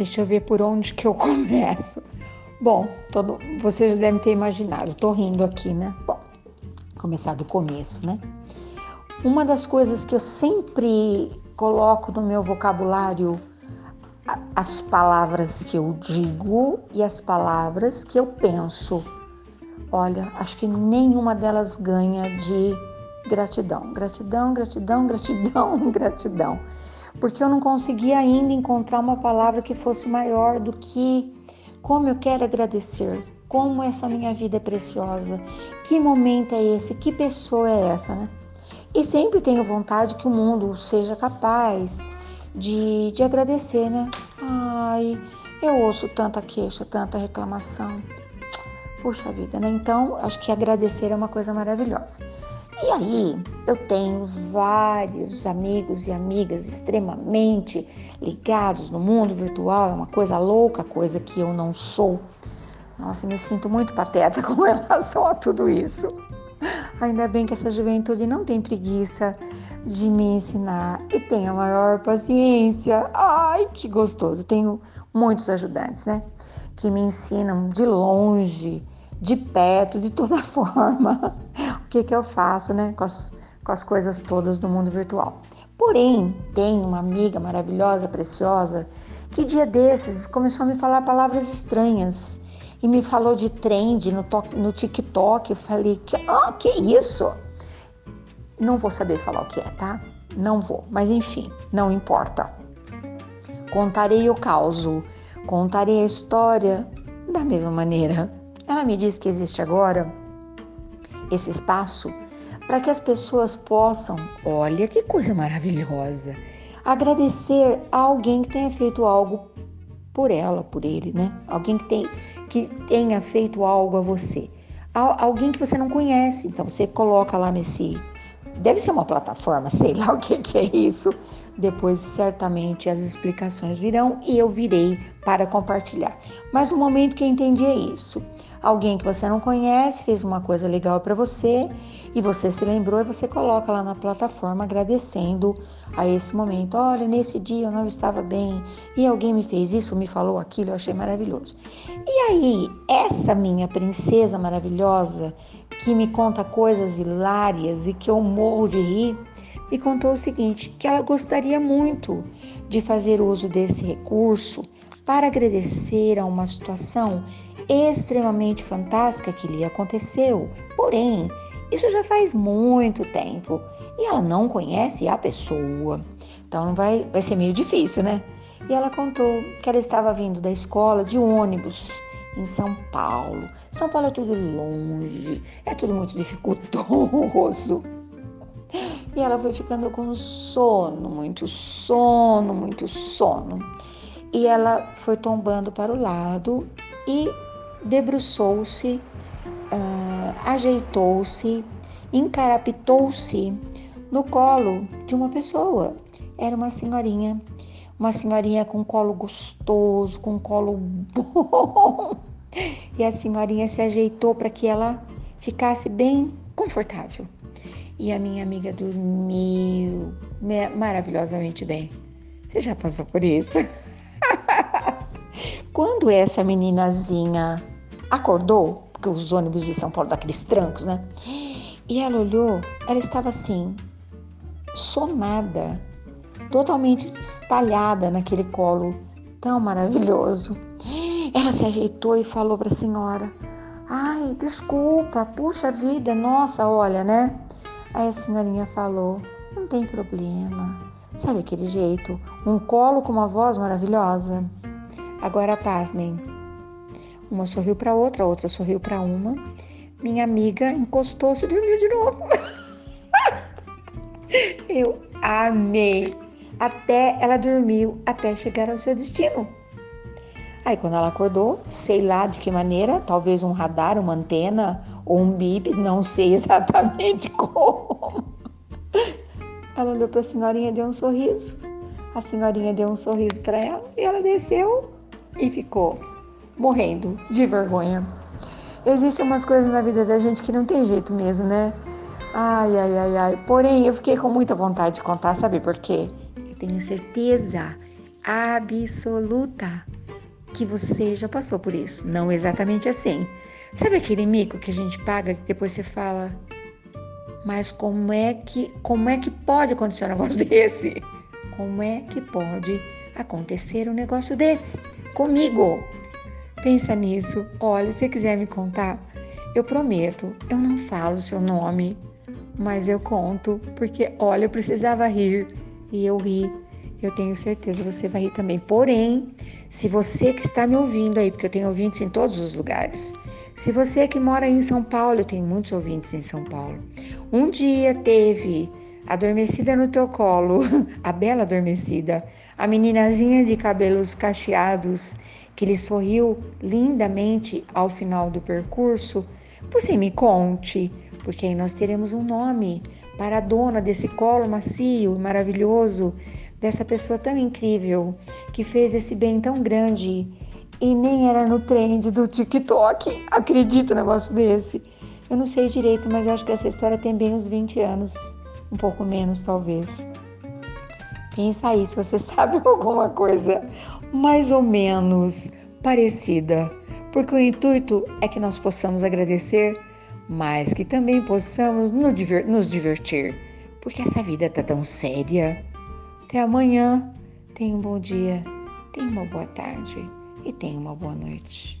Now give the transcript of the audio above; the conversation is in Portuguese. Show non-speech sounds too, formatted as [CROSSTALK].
Deixa eu ver por onde que eu [LAUGHS] começo. Bom, todo, vocês devem ter imaginado, tô rindo aqui, né? Bom, começar do começo, né? Uma das coisas que eu sempre coloco no meu vocabulário as palavras que eu digo e as palavras que eu penso. Olha, acho que nenhuma delas ganha de gratidão. Gratidão, gratidão, gratidão, [LAUGHS] gratidão. Porque eu não consegui ainda encontrar uma palavra que fosse maior do que como eu quero agradecer, como essa minha vida é preciosa, que momento é esse, que pessoa é essa, né? E sempre tenho vontade que o mundo seja capaz de, de agradecer, né? Ai, eu ouço tanta queixa, tanta reclamação. Puxa vida, né? Então, acho que agradecer é uma coisa maravilhosa. E aí, eu tenho vários amigos e amigas extremamente ligados no mundo virtual, é uma coisa louca, coisa que eu não sou. Nossa, me sinto muito pateta [LAUGHS] com relação a tudo isso. Ainda bem que essa juventude não tem preguiça de me ensinar e tem a maior paciência. Ai, que gostoso! Tenho muitos ajudantes, né? Que me ensinam de longe, de perto, de toda [LAUGHS] forma, o que, que eu faço, né? Com as, com as coisas todas do mundo virtual. Porém, tem uma amiga maravilhosa, preciosa, que dia desses começou a me falar palavras estranhas e me falou de trend no, no TikTok. Eu falei, que, oh, que isso? Não vou saber falar o que é, tá? Não vou, mas enfim, não importa. Contarei o caos, contarei a história da mesma maneira. Ela me disse que existe agora esse espaço para que as pessoas possam, olha que coisa maravilhosa, agradecer a alguém que tenha feito algo por ela, por ele, né? Alguém que, tem, que tenha feito algo a você. Alguém que você não conhece. Então você coloca lá nesse Deve ser uma plataforma, [LAUGHS] sei lá o que, que é isso. Depois, certamente, as explicações virão e eu virei para compartilhar. Mas no momento que eu entendi é isso. Alguém que você não conhece fez uma coisa legal para você e você se lembrou e você coloca lá na plataforma agradecendo a esse momento. Olha, nesse dia eu não estava bem e alguém me fez isso, me falou aquilo, eu achei maravilhoso. E aí, essa minha princesa maravilhosa que me conta coisas hilárias e que eu morro de rir, me contou o seguinte: que ela gostaria muito de fazer uso desse recurso para agradecer a uma situação extremamente fantástica que lhe aconteceu. Porém, isso já faz muito tempo e ela não conhece a pessoa. Então vai, vai ser meio difícil, né? E ela contou que ela estava vindo da escola de ônibus em São Paulo. São Paulo é tudo longe, é tudo muito dificultoso. E ela foi ficando com sono, muito sono, muito sono. E ela foi tombando para o lado e debruçou-se, uh, ajeitou-se, encarapitou-se no colo de uma pessoa. Era uma senhorinha uma senhorinha com colo gostoso, com colo bom. [LAUGHS] E a senhorinha se ajeitou para que ela ficasse bem confortável. E a minha amiga dormiu maravilhosamente bem. Você já passou por isso? [LAUGHS] Quando essa meninazinha acordou, porque os ônibus de São Paulo daqueles trancos, né? E ela olhou, ela estava assim, sonada totalmente espalhada naquele colo tão maravilhoso. Ela se ajeitou e falou para a senhora: Ai, desculpa, puxa vida, nossa, olha, né? Aí a senhorinha falou: Não tem problema. Sabe aquele jeito? Um colo com uma voz maravilhosa. Agora pasmem. Uma sorriu para outra, a outra sorriu para uma. Minha amiga encostou-se e dormiu de novo. [LAUGHS] Eu amei até ela dormiu até chegar ao seu destino. Aí quando ela acordou, sei lá de que maneira, talvez um radar, uma antena ou um bip, não sei [LAUGHS] exatamente como. Ela olhou para a senhorinha deu um sorriso. A senhorinha deu um sorriso para ela e ela desceu e ficou morrendo de vergonha. Existem umas coisas na vida da gente que não tem jeito mesmo, né? Ai, ai, ai, ai. Porém, eu fiquei com muita vontade de contar, sabe por quê? Tenho certeza absoluta que você já passou por isso. Não exatamente assim. Sabe aquele mico que a gente paga que depois você fala, mas como é que como é que pode acontecer um negócio [LAUGHS] desse? Como é que pode acontecer um negócio desse comigo? Pensa nisso. Olha, se quiser me contar, eu prometo, eu não falo seu nome, mas eu conto, porque olha, eu precisava rir e eu ri. Eu tenho certeza você vai rir também. Porém, se você que está me ouvindo aí, porque eu tenho ouvintes em todos os lugares, se você que mora em São Paulo, eu tenho muitos ouvintes em São Paulo, um dia teve adormecida no teu colo, [LAUGHS] a bela adormecida, a meninazinha de cabelos cacheados que lhe sorriu lindamente ao final do percurso, você me conte, porque aí nós teremos um nome para a dona desse colo macio e maravilhoso, dessa pessoa tão incrível que fez esse bem tão grande e nem era no trend do TikTok. Acredita um negócio desse? Eu não sei direito, mas acho que essa história tem bem uns 20 anos, um pouco menos talvez. Pensa aí se você [LAUGHS] sabe alguma coisa mais ou menos parecida, porque o intuito é que nós possamos agradecer, mas que também possamos nos divertir, porque essa vida tá tão séria. Até amanhã. Tenha um bom dia, tenha uma boa tarde e tenha uma boa noite.